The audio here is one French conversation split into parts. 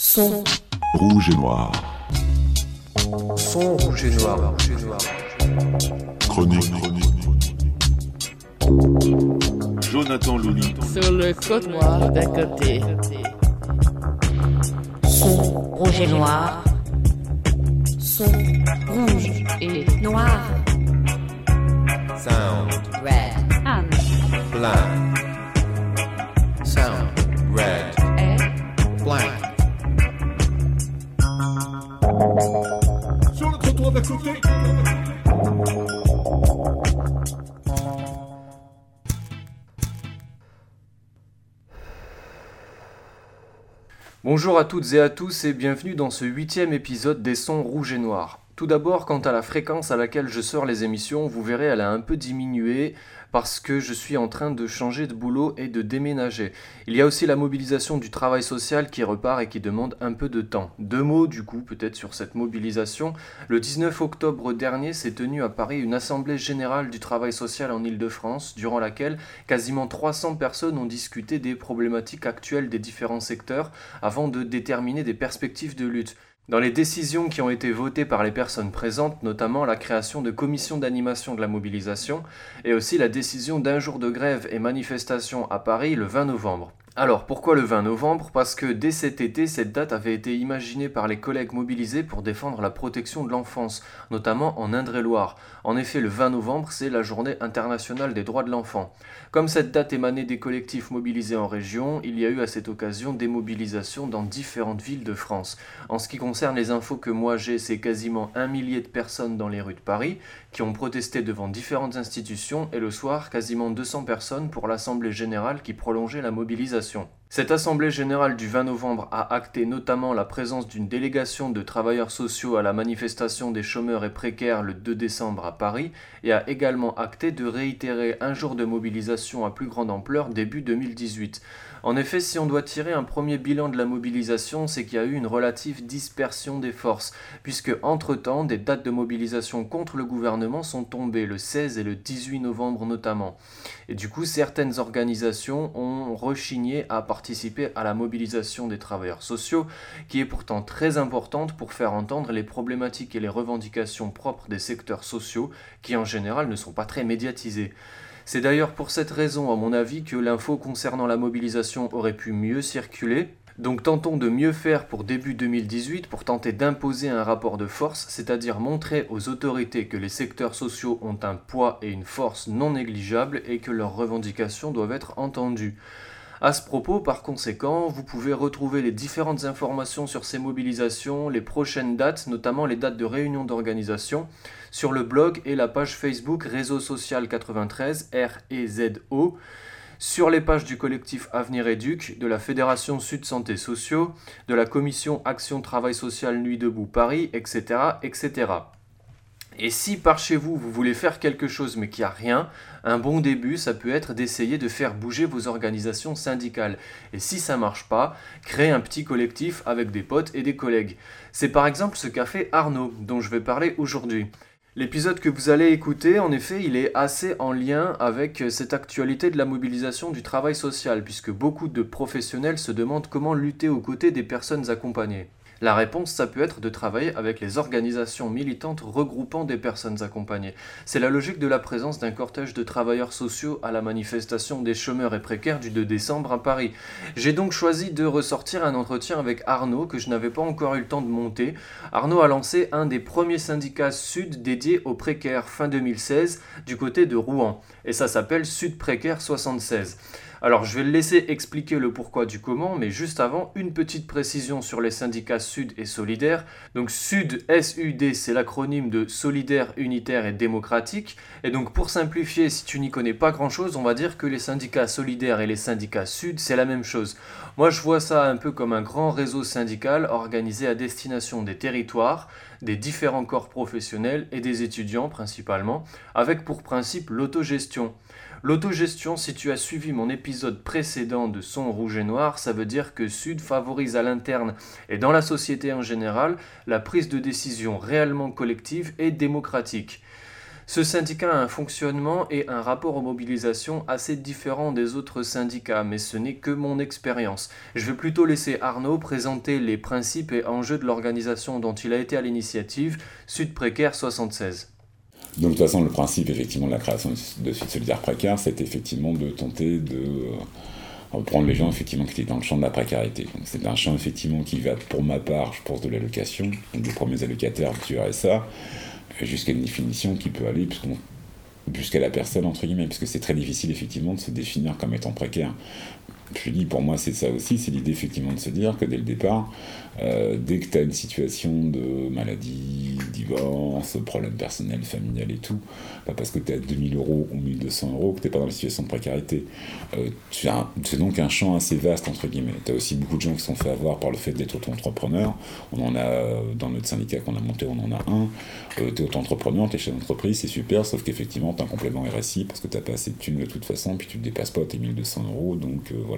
Son. Rouge et noir. Son rouge et noir. Chronique. Jonathan Louli. Sur le côte noir d'un côté. Son rouge et noir. Son rouge Et Noir. Sound. Red. Anne. Bonjour à toutes et à tous et bienvenue dans ce huitième épisode des sons rouges et noirs. Tout d'abord, quant à la fréquence à laquelle je sors les émissions, vous verrez, elle a un peu diminué parce que je suis en train de changer de boulot et de déménager. Il y a aussi la mobilisation du travail social qui repart et qui demande un peu de temps. Deux mots du coup peut-être sur cette mobilisation. Le 19 octobre dernier s'est tenue à Paris une assemblée générale du travail social en Ile-de-France, durant laquelle quasiment 300 personnes ont discuté des problématiques actuelles des différents secteurs avant de déterminer des perspectives de lutte. Dans les décisions qui ont été votées par les personnes présentes, notamment la création de commissions d'animation de la mobilisation et aussi la décision d'un jour de grève et manifestation à Paris le 20 novembre. Alors pourquoi le 20 novembre? Parce que dès cet été, cette date avait été imaginée par les collègues mobilisés pour défendre la protection de l'enfance, notamment en Indre-et-Loire. En effet, le 20 novembre, c'est la journée internationale des droits de l'enfant. Comme cette date émanait des collectifs mobilisés en région, il y a eu à cette occasion des mobilisations dans différentes villes de France. En ce qui concerne les infos que moi j'ai, c'est quasiment un millier de personnes dans les rues de Paris qui ont protesté devant différentes institutions et le soir, quasiment 200 personnes pour l'Assemblée générale qui prolongeait la mobilisation. Cette Assemblée générale du 20 novembre a acté notamment la présence d'une délégation de travailleurs sociaux à la manifestation des chômeurs et précaires le 2 décembre à Paris et a également acté de réitérer un jour de mobilisation à plus grande ampleur début 2018. En effet, si on doit tirer un premier bilan de la mobilisation, c'est qu'il y a eu une relative dispersion des forces, puisque entre-temps, des dates de mobilisation contre le gouvernement sont tombées, le 16 et le 18 novembre notamment. Et du coup, certaines organisations ont rechigné à participer à la mobilisation des travailleurs sociaux, qui est pourtant très importante pour faire entendre les problématiques et les revendications propres des secteurs sociaux, qui en général ne sont pas très médiatisés. C'est d'ailleurs pour cette raison, à mon avis, que l'info concernant la mobilisation aurait pu mieux circuler. Donc tentons de mieux faire pour début 2018 pour tenter d'imposer un rapport de force, c'est-à-dire montrer aux autorités que les secteurs sociaux ont un poids et une force non négligeables et que leurs revendications doivent être entendues. À ce propos, par conséquent, vous pouvez retrouver les différentes informations sur ces mobilisations, les prochaines dates, notamment les dates de réunion d'organisation, sur le blog et la page Facebook Réseau Social 93, R-E-Z-O, sur les pages du collectif Avenir Éduc, de la Fédération Sud Santé Sociaux, de la Commission Action Travail Social Nuit Debout Paris, etc., etc. Et si par chez vous, vous voulez faire quelque chose mais qu'il n'y a rien, un bon début, ça peut être d'essayer de faire bouger vos organisations syndicales. Et si ça marche pas, créer un petit collectif avec des potes et des collègues. C'est par exemple ce qu'a fait Arnaud, dont je vais parler aujourd'hui. L'épisode que vous allez écouter, en effet, il est assez en lien avec cette actualité de la mobilisation du travail social, puisque beaucoup de professionnels se demandent comment lutter aux côtés des personnes accompagnées. La réponse, ça peut être de travailler avec les organisations militantes regroupant des personnes accompagnées. C'est la logique de la présence d'un cortège de travailleurs sociaux à la manifestation des chômeurs et précaires du 2 décembre à Paris. J'ai donc choisi de ressortir un entretien avec Arnaud que je n'avais pas encore eu le temps de monter. Arnaud a lancé un des premiers syndicats sud dédiés aux précaires fin 2016 du côté de Rouen. Et ça s'appelle Sud Précaire 76. Alors je vais le laisser expliquer le pourquoi du comment, mais juste avant, une petite précision sur les syndicats Sud et Solidaire. Donc Sud, SUD, c'est l'acronyme de Solidaire, Unitaire et Démocratique. Et donc pour simplifier, si tu n'y connais pas grand-chose, on va dire que les syndicats solidaires et les syndicats Sud, c'est la même chose. Moi je vois ça un peu comme un grand réseau syndical organisé à destination des territoires, des différents corps professionnels et des étudiants principalement, avec pour principe l'autogestion. L'autogestion, si tu as suivi mon épisode précédent de Son Rouge et Noir, ça veut dire que Sud favorise à l'interne et dans la société en général la prise de décision réellement collective et démocratique. Ce syndicat a un fonctionnement et un rapport aux mobilisations assez différents des autres syndicats, mais ce n'est que mon expérience. Je vais plutôt laisser Arnaud présenter les principes et enjeux de l'organisation dont il a été à l'initiative, Sud Précaire 76. Donc de toute façon, le principe effectivement de la création de Sud Solidaire Précaire, c'est effectivement de tenter de euh, prendre les gens effectivement qui étaient dans le champ de la précarité. C'est un champ effectivement qui va, pour ma part, je pense, de l'allocation, des premiers allocataires du RSA, jusqu'à une définition qui peut aller jusqu'à la personne, entre guillemets, parce que c'est très difficile effectivement de se définir comme étant précaire. Je dis, pour moi, c'est ça aussi, c'est l'idée effectivement de se dire que dès le départ, euh, dès que tu as une situation de maladie, divorce, problème personnel, familial et tout, pas parce que tu es à 2000 euros ou 1200 euros que tu n'es pas dans une situation de précarité. Euh, c'est donc un champ assez vaste, entre guillemets. Tu as aussi beaucoup de gens qui sont fait avoir par le fait d'être auto-entrepreneur. On en a, dans notre syndicat qu'on a monté, on en a un. Euh, tu es auto-entrepreneur, tu es chef d'entreprise, c'est super, sauf qu'effectivement, tu as un complément RSI parce que tu pas assez de thunes de toute façon, puis tu ne dépasses pas tes 1200 euros, donc voilà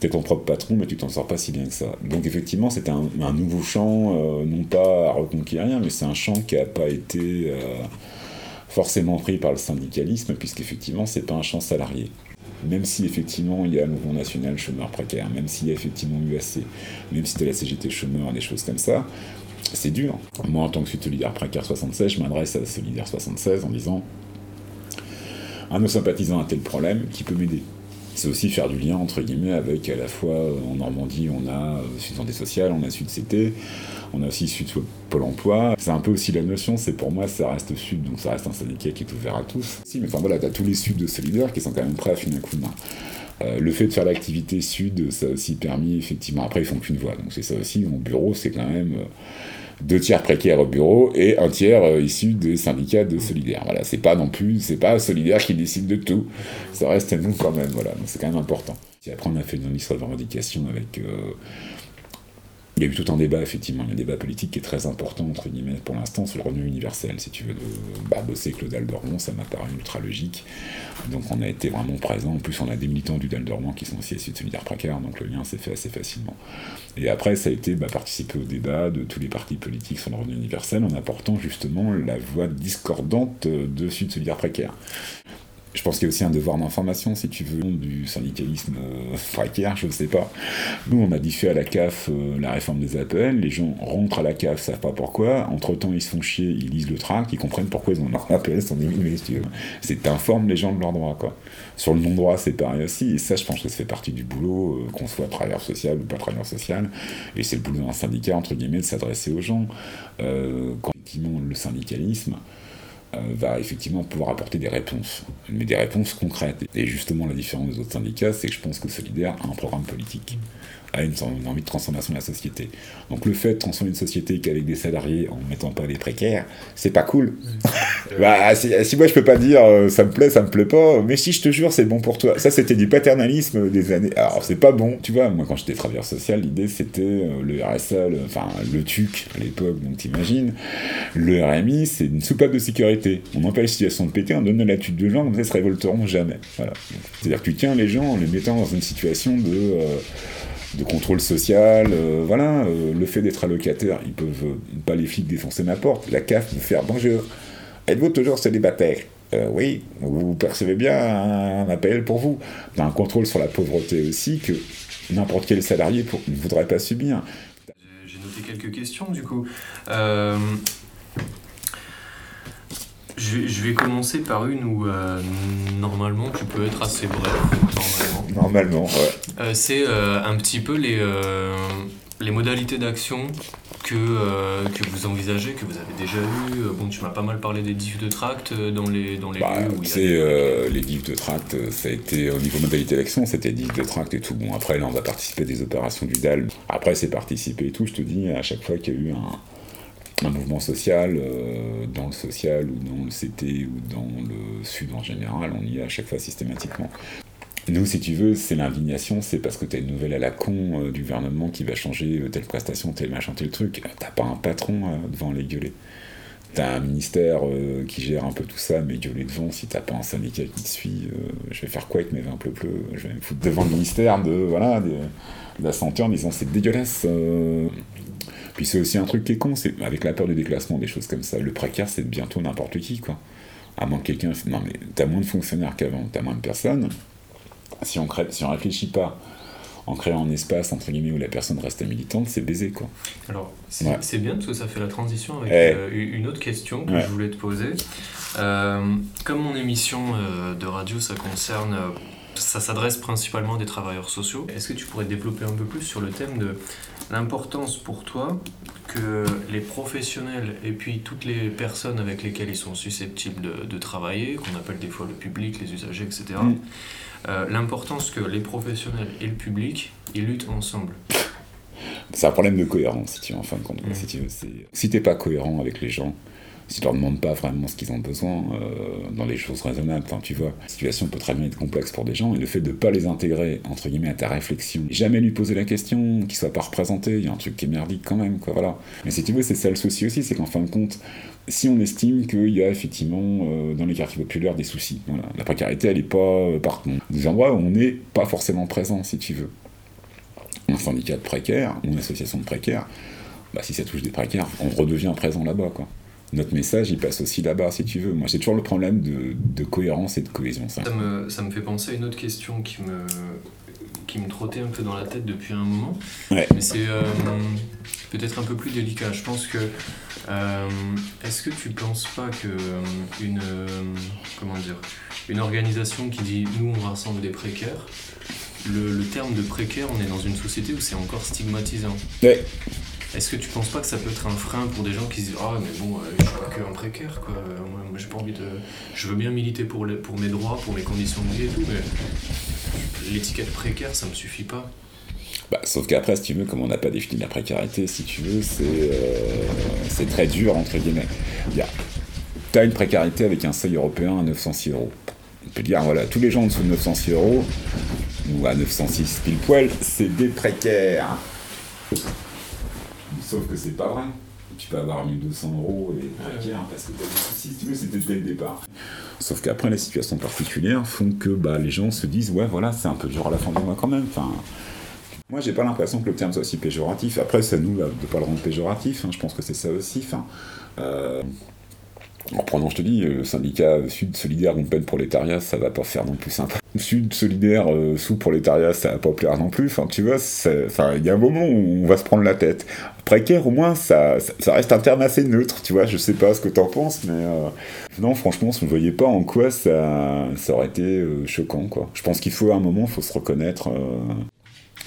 t'es ton propre patron, mais tu t'en sors pas si bien que ça. Donc effectivement, c'est un, nouveau champ, euh, non pas à reconquérir, mais c'est un champ qui n'a pas été euh, forcément pris par le syndicalisme, puisqu'effectivement, c'est pas un champ salarié. Même si effectivement il y a le mouvement national chômeur précaire, même s'il y a effectivement l'UAC, même si tu as la CGT chômeur, des choses comme ça, c'est dur. Moi, en tant que solidaire précaire 76, je m'adresse à Solidaire 76 en disant à nos sympathisants un tel problème qui peut m'aider c'est aussi faire du lien entre guillemets avec à la fois euh, en Normandie on a euh, Sud Santé Sociale, on a Sud CT, on a aussi Sud Pôle Emploi. C'est un peu aussi la notion, c'est pour moi ça reste Sud, donc ça reste un syndicat qui est ouvert à tous. Si, mais enfin voilà, t'as tous les Suds de solidaires qui sont quand même prêts à finir un coup de main. Euh, le fait de faire l'activité sud, ça a aussi permis effectivement. Après, ils font qu'une voix, donc c'est ça aussi. Mon bureau, c'est quand même deux tiers précaires au bureau et un tiers euh, issu des syndicats de solidaires. Voilà, c'est pas non plus, c'est pas solidaire qui décide de tout. Ça reste nous quand même, voilà. C'est quand même important. Après, on a fait une liste de revendications avec euh, il y a eu tout un débat, effectivement, un débat politique qui est très important, entre guillemets, pour l'instant, sur le revenu universel. Si tu veux, de bah, bosser Claude Aldormont, ça m'a paru ultra logique. Donc on a été vraiment présent. En plus, on a des militants du Aldormont qui sont aussi de Solidaire Précaire, donc le lien s'est fait assez facilement. Et après, ça a été bah, participer au débat de tous les partis politiques sur le revenu universel en apportant justement la voix discordante de Sud Solidaire Précaire. Je pense qu'il y a aussi un devoir d'information, si tu veux, du syndicalisme euh, précaire, je ne sais pas. Nous, on a diffusé à la CAF euh, la réforme des APL, les gens rentrent à la CAF, savent pas pourquoi, entre-temps ils se font chier, ils lisent le tract, ils comprennent pourquoi ils ont leur APL sont diminués, si tu veux. C'est t'informes les gens de leurs droits, quoi. Sur le non-droit, c'est pareil aussi, et ça, je pense que ça fait partie du boulot, euh, qu'on soit travailleur social ou pas travailleur social, et c'est le boulot d'un syndicat, entre guillemets, de s'adresser aux gens. quand effectivement le syndicalisme, euh, va effectivement pouvoir apporter des réponses, mais des réponses concrètes. Et justement, la différence des autres syndicats, c'est que je pense que Solidaire a un programme politique a une, envie de transformation de la société. Donc le fait de transformer une société qu'avec des salariés en mettant pas les précaires, c'est pas cool. bah, si, moi je peux pas dire euh, ça me plaît, ça me plaît pas, mais si je te jure c'est bon pour toi. Ça c'était du paternalisme des années. Alors c'est pas bon, tu vois. Moi quand j'étais travailleur social, l'idée c'était euh, le RSA, enfin le TUC à l'époque, donc t'imagines. Le RMI c'est une soupape de sécurité. On empêche la situation de péter, on donne la tuque de gens, comme ça ils se révolteront jamais. Voilà. C'est-à-dire que tu tiens les gens en les mettant dans une situation de euh, de contrôle social, euh, voilà, euh, le fait d'être allocataire, ils peuvent euh, pas les flics défoncer ma porte, la CAF me faire bonjour, êtes-vous toujours célibataire? Oui, vous percevez bien un, appel pour vous. Un contrôle sur la pauvreté aussi que n'importe quel salarié ne voudrait pas subir. J'ai noté quelques questions du coup. Je vais, commencer par une où euh, normalement tu peux être assez bref. Normalement, ouais. Euh, c'est euh, un petit peu les, les modalités d'action que, que vous envisagez, que vous avez déjà eu. Bon, tu m'as pas mal parlé des diffs de tract dans les, dans les bah, lieux où C'est les diffs de tract, ça a été au niveau modalité d'action, c'était diffs de tract et tout. Bon, après, là, on va participer à des opérations du DAL. Après, c'est participer et tout. Je te dis, à chaque fois qu'il y a eu un un mouvement social, euh, dans le social ou dans le CT ou dans le Sud en général, on y est à chaque fois systématiquement. Nous, si tu veux, c'est l'indignation, c'est parce que tu as une nouvelle à la con euh, du gouvernement qui va changer euh, telle prestation, tel machin, tel truc. T'as pas un patron devant les gueuler. T'as un ministère qui gère un peu tout ça, mais gueuler devant, si t'as pas un syndicat qui te suit, je vais faire quoi avec mes vins pleu pleu Je vais me foutre devant le ministère de, voilà, de, la santé en disant c'est dégueulasse Puis c'est aussi un truc qui est con, c'est avec la peur du déclassement, des choses comme ça, le précaire c'est bientôt n'importe qui, quoi. À moins que quelqu'un. Non, mais t'as moins de fonctionnaires qu'avant, t'as moins de personnes. Si on, crée, si on réfléchit pas en créant un espace entre guillemets où la personne reste militante, c'est baisé quoi. Alors c'est Ouais. bien parce que ça fait la transition avec Eh. euh, une autre question que Ouais. je voulais te poser. Euh, comme mon émission euh, de radio, ça concerne, ça s'adresse principalement à des travailleurs sociaux. Est-ce que tu pourrais développer un peu plus sur le thème de l'importance pour toi que les professionnels et puis toutes les personnes avec lesquelles ils sont susceptibles de, de travailler, qu'on appelle des fois le public, les usagers, etc. Mm. euh, l'importance que les professionnels et le public ils luttent ensemble? C'est un problème de cohérence, si tu veux, en fin de compte. Si tu veux, c'est- si t'es pas cohérent avec les gens, si tu leur demandes pas vraiment ce qu'ils ont besoin euh, dans les choses raisonnables, tu vois, la situation peut très bien être complexe pour des gens, et le fait de pas les intégrer, entre guillemets, à ta réflexion, jamais lui poser la question, qu'ils soient pas représentés, il y a un truc qui est merdique quand même, quoi, voilà. Mais si tu veux, c'est ça le souci aussi, c'est qu'en fin de compte, si on estime qu'il y a effectivement euh, dans les quartiers populaires des soucis, la précarité, elle est pas euh, partout. Des endroits où on n'est pas forcément présent, si tu veux un syndicat de précaires une association de précaires, bah, si ça touche des précaires, on redevient présent là-bas. Quoi. Notre message, il passe aussi là-bas, si tu veux. Moi, j'ai toujours le problème de, de cohérence et de cohésion. Ça. Ça me, ça me fait penser à une autre question qui me, qui me trottait un peu dans la tête depuis un moment. Ouais. Mais c'est euh, peut-être un peu plus délicat. Je pense que. euh, Est-ce que tu penses pas que euh, une. comment dire Une organisation qui dit nous on rassemble des précaires, le, le terme de précaire, on est dans une société où c'est encore stigmatisant? Ouais. Est-ce que tu penses pas que ça peut être un frein pour des gens qui se disent Ah, mais bon, euh, je suis pas que un précaire, quoi. Moi, j'ai pas envie de. Je veux bien militer pour, mes droits, pour mes conditions de vie et tout, mais l'étiquette précaire, ça me suffit pas. Bah, sauf qu'après, si tu veux, comme on n'a pas défini la précarité, si tu veux, c'est euh, très dur, entre guillemets. Tu as une précarité avec un seuil européen à 906 euros. On peut dire, voilà, tous les gens en dessous de 906 euros, ou à 906 pile poil, c'est des précaires. Sauf que c'est pas vrai. Tu peux avoir 1200 euros et précaire parce que t'as des soucis, si tu veux, c'était dès le départ. Sauf qu'après, les situations particulières font que bah, les gens se disent, ouais, voilà, c'est un peu dur à la fin du mois quand même. Enfin, moi, j'ai pas l'impression que le terme soit aussi péjoratif. Après, c'est à nous là, de pas le rendre péjoratif. hein. Je pense que c'est ça aussi. Enfin, euh, en prenant, je te dis, le syndicat Sud Solidaire Groupe Prolétariat, ça va pas faire non plus sympa. Sud Solidaire euh, sous Prolétariat, ça va pas plaire non plus. Enfin, tu vois, il y a un moment où on va se prendre la tête. Précaire, au moins, ça, ça, ça reste un terme assez neutre, tu vois. Je sais pas ce que t'en penses, mais euh, non, franchement, je ne voyais pas en quoi ça, ça aurait été euh, choquant, quoi. Je pense qu'il faut à un moment, il faut se reconnaître.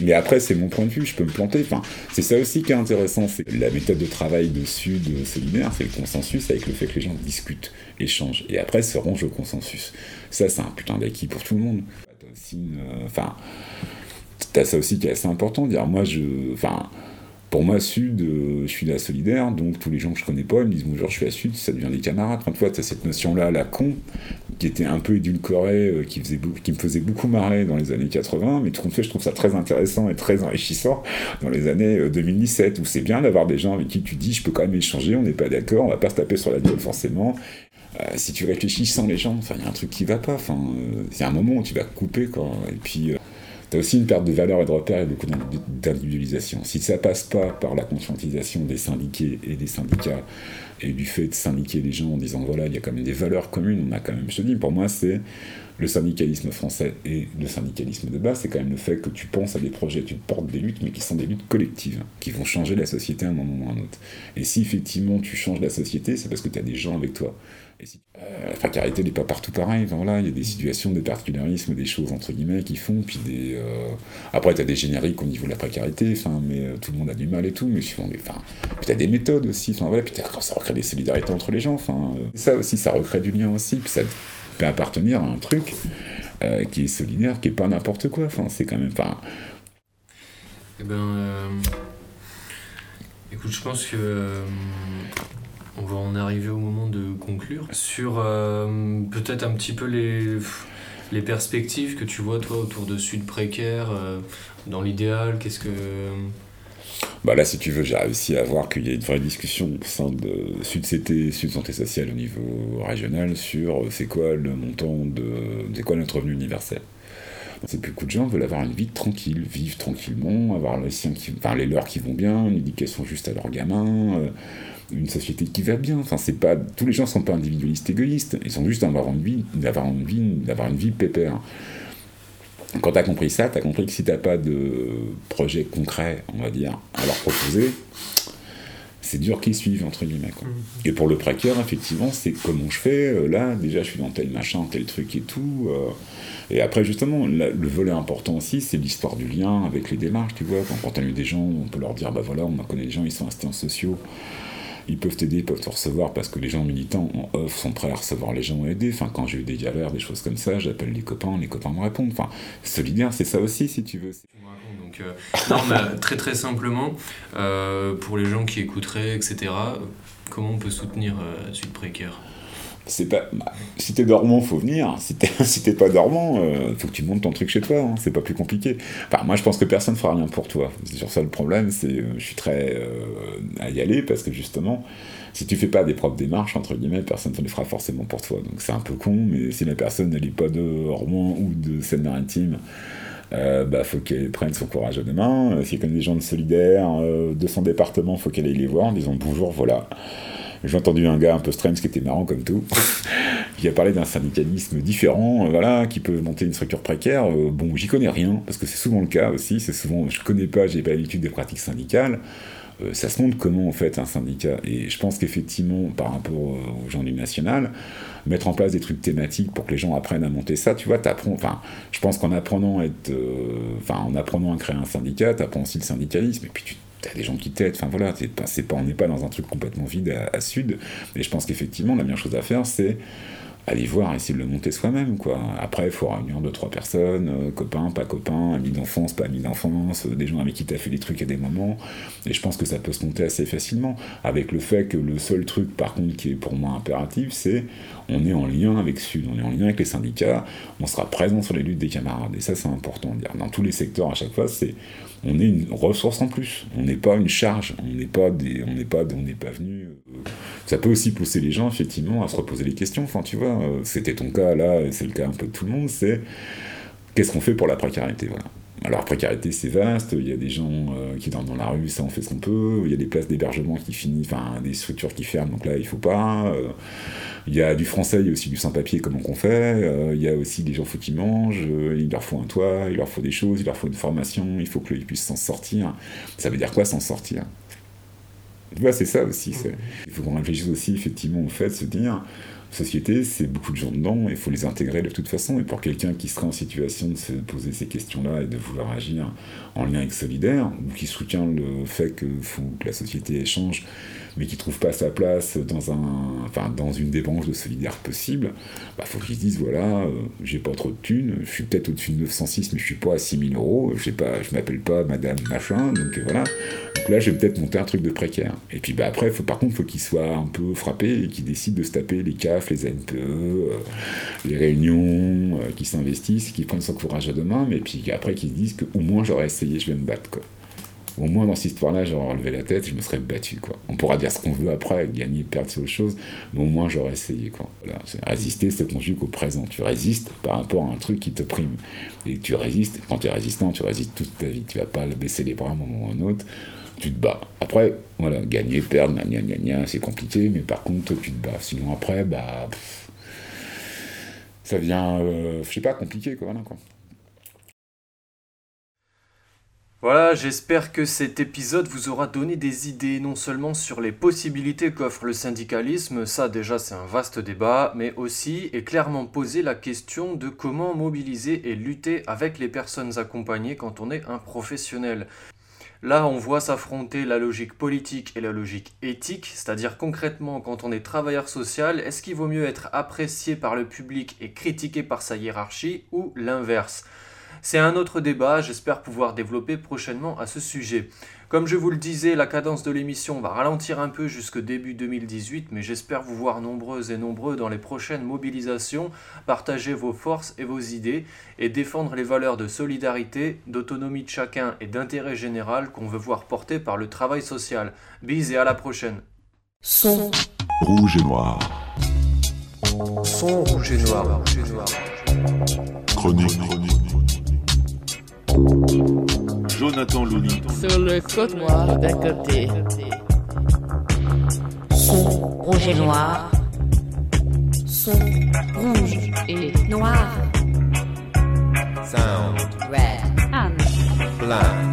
Euh, mais après, c'est mon point de vue, je peux me planter. Enfin, c'est ça aussi qui est intéressant, c'est la méthode de travail de Sud Solidaire, c'est le consensus avec le fait que les gens discutent, échangent, et après se rangent au consensus. Ça, c'est un putain d'acquis pour tout le monde. T'as aussi euh, ça aussi qui est assez important, dire moi, je... Enfin, pour moi, Sud, euh, je suis là solidaire, donc tous les gens que je connais pas, ils me disent bonjour, je suis à Sud, ça devient des camarades. Enfin, tu vois, t'as cette notion-là, la con, qui était un peu édulcorée, euh, qui, me faisait beaucoup marrer dans les années 80, mais tout compte fait, je trouve ça très intéressant et très enrichissant dans les années euh, 2017, où c'est bien d'avoir des gens avec qui tu dis, je peux quand même échanger, on n'est pas d'accord, on va pas se taper sur la gueule forcément. Euh, si tu réfléchis sans les gens, il y a un truc qui va pas, euh, il y a un moment où tu vas couper, quoi, et puis... T'as aussi une perte de valeur et de repères et beaucoup d'individu- d'individualisation. Si ça passe pas par la conscientisation des syndiqués et des syndicats et du fait de syndiquer les gens en disant voilà, il y a quand même des valeurs communes, on a quand même, je te dis, pour moi, c'est le syndicalisme français et le syndicalisme de base, c'est quand même le fait que tu penses à des projets, tu portes des luttes, mais qui sont des luttes collectives, qui vont changer la société à un moment ou à un autre. Et si effectivement tu changes la société, c'est parce que tu as des gens avec toi. Euh, la précarité n'est pas partout pareil. Il y a des situations, des particularismes, des choses entre guillemets qui font. Puis des, euh, Après, tu as des génériques au niveau de la précarité, mais euh, tout le monde a du mal et tout. Mais enfin, tu as des méthodes aussi. Enfin, voilà, puis quand ça recrée des solidarités entre les gens. Ça aussi, ça recrée du lien aussi. Puis ça peut appartenir à un truc qui est solidaire, qui est pas n'importe quoi. C'est quand même. Enfin, Eh ben. Écoute, je pense que. On va en arriver au moment de conclure. Sur euh, peut-être un petit peu les, les perspectives que tu vois, toi, autour de Sud précaire, euh, dans l'idéal, qu'est-ce que. Bah là, si tu veux, j'ai réussi à voir qu'il y a une vraie discussion au sein de Sud CT, Sud Santé Sociale au niveau régional sur euh, c'est quoi le montant de. c'est quoi notre revenu universel. C'est que beaucoup de gens veulent avoir une vie tranquille, vivre tranquillement, avoir les, siens qui, enfin, les leurs qui vont bien, une éducation juste à leurs gamins, une société qui va bien. Enfin, c'est pas, tous les gens sont pas individualistes égoïstes, ils sont juste d'avoir une vie, d'avoir une vie, d'avoir une vie pépère. Quand tu as compris ça, tu as compris que si tu pas de projet concret, on va dire, à leur proposer, c'est dur qu'ils suivent, entre guillemets. Quoi. Et pour le précaire, effectivement, c'est comment je fais. euh, là, déjà, je suis dans tel machin, tel truc et tout. euh, et après, justement, le volet important aussi, c'est l'histoire du lien avec les démarches, tu vois. Quand, quand on a eu des gens, on peut leur dire, bah voilà, on connaît des gens, ils sont assistants sociaux, ils peuvent t'aider, ils peuvent te recevoir, parce que les gens militants en off sont prêts à recevoir les gens et aider. Enfin, quand j'ai eu des galères, des choses comme ça, j'appelle les copains, les copains me répondent. Enfin, solidaire, c'est ça aussi, si tu veux. Donc, euh, mais très très simplement, euh, pour les gens qui écouteraient, etc., euh, comment on peut soutenir euh, Sud Précaire? C'est pas. bah, si t'es dormant, faut venir. Si t'es, si pas dormant, euh, faut que tu montes ton truc chez toi. hein. C'est pas plus compliqué. Enfin, moi, je pense que personne fera rien pour toi. C'est sur ça le problème. C'est, euh, je suis très euh, à y aller parce que justement, si tu fais pas des propres démarches entre guillemets, personne ne les fera forcément pour toi. Donc c'est un peu con, mais si la personne n'est pas de Rouen ou de Seine-Maritime. Euh, bah, faut qu'elle prenne son courage à deux mains. Euh, S'il y a comme des gens de solidaires euh, de son département, faut qu'elle aille les voir en disant bonjour, voilà. J'ai entendu un gars un peu strange qui était marrant comme tout, qui a parlé d'un syndicalisme différent, euh, voilà, qui peut monter une structure précaire. Euh, bon, j'y connais rien, parce que c'est souvent le cas aussi. C'est souvent, je connais pas, j'ai pas l'habitude des pratiques syndicales. Euh, ça se montre comment en fait un syndicat. Et je pense qu'effectivement, par rapport aux gens du national, mettre en place des trucs thématiques pour que les gens apprennent à monter ça, tu vois, t'apprends. Enfin, je pense qu'en apprenant à apprenant à créer un syndicat, t'apprends aussi le syndicalisme. Et puis tu T'as des gens qui t'aident, enfin voilà, pas, on n'est pas dans un truc complètement vide à, à sud. Et je pense qu'effectivement, la meilleure chose à faire, c'est aller voir, essayer de le monter soi-même, quoi. Après, il faut réunir deux, trois personnes, euh, copains, pas copains, amis d'enfance, pas amis d'enfance, euh, des gens avec qui tu as fait des trucs à des moments. Et je pense que ça peut se monter assez facilement. Avec le fait que le seul truc, par contre, qui est pour moi impératif, c'est on est en lien avec Sud, on est en lien avec les syndicats, on sera présent sur les luttes des camarades. Et ça, c'est important de dire. Dans tous les secteurs, à chaque fois, c'est on est une ressource en plus. On n'est pas une charge. On n'est pas des, on n'est pas, venu. euh, Ça peut aussi pousser les gens effectivement à se reposer les questions. Enfin, tu vois, euh, c'était ton cas là, et c'est le cas un peu de tout le monde. C'est qu'est-ce qu'on fait pour la précarité, voilà. Alors, précarité, c'est vaste. Il y a des gens euh, qui dorment dans la rue, ça, on fait ce qu'on peut. Il y a des places d'hébergement qui finissent, enfin, des structures qui ferment, donc là, il faut pas. Il y a du français, il y a aussi du sans-papier, comment qu'on fait. Euh, il y a aussi des gens, faut qu'ils mangent. euh, il leur faut un toit, il leur faut des choses, il leur faut une formation. Il faut qu'ils puissent s'en sortir. Ça veut dire quoi, s'en sortir? Tu vois, c'est ça aussi. Il faut qu'on réfléchisse aussi, effectivement, au fait de se dire société, c'est beaucoup de gens dedans, il faut les intégrer de toute façon. Et pour quelqu'un qui serait en situation de se poser ces questions-là et de vouloir agir en lien avec Solidaire, ou qui soutient le fait que, faut que la société change, mais qui trouve pas sa place dans, un, enfin, dans une des branches de Solidaire possible, bah, faut qu'il se dise voilà, euh, j'ai pas trop de thunes, je suis peut-être au-dessus de 906, mais je suis pas à 6000 euros, pas, je m'appelle pas madame machin, donc euh, voilà. Donc là, je vais peut-être monter un truc de précaire. Et puis bah, après, faut, par contre, faut qu'il soit un peu frappé et qu'il décide de se taper les CAF, les NPE, euh, les réunions, euh, qu'il s'investisse, qu'il prenne son courage à deux mains, mais puis après qu'il se dise qu'au moins j'aurais essayé, je vais me battre. Quoi. Au moins dans cette histoire-là, j'aurais relevé la tête, je me serais battu. Quoi. On pourra dire ce qu'on veut après, gagner, perdre, c'est autre chose, mais au moins j'aurais essayé. Quoi. Voilà. Résister, c'est conjugue au présent. Tu résistes par rapport à un truc qui te prime. Et tu résistes, quand tu es résistant, tu résistes toute ta vie. Tu vas pas baisser les bras à un moment ou à un autre. Tu te bats. Après, voilà, gagner, perdre, gna gna gna c'est compliqué, mais par contre, tu te bats. Sinon, après, bah. ça devient, euh, je sais pas, compliqué, quoi. Voilà, quoi. Voilà, j'espère que cet épisode vous aura donné des idées non seulement sur les possibilités qu'offre le syndicalisme, ça déjà c'est un vaste débat, mais aussi et clairement posé la question de comment mobiliser et lutter avec les personnes accompagnées quand on est un professionnel. Là, on voit s'affronter la logique politique et la logique éthique, c'est-à-dire concrètement, quand on est travailleur social, est-ce qu'il vaut mieux être apprécié par le public et critiqué par sa hiérarchie ou l'inverse? C'est un autre débat, j'espère pouvoir développer prochainement à ce sujet. Comme je vous le disais, la cadence de l'émission va ralentir un peu jusque début 2018, mais j'espère vous voir nombreuses et nombreux dans les prochaines mobilisations, partager vos forces et vos idées et défendre les valeurs de solidarité, d'autonomie de chacun et d'intérêt général qu'on veut voir porter par le travail social. Bis et à la prochaine. Son, Rouge et noir. Son rouge et noir. Rouge et noir. Chronique. Jonathan Looney. Sur le code noir d'un côté. Son, rouge et noir, son, rouge et noir. Sound red, Anne black.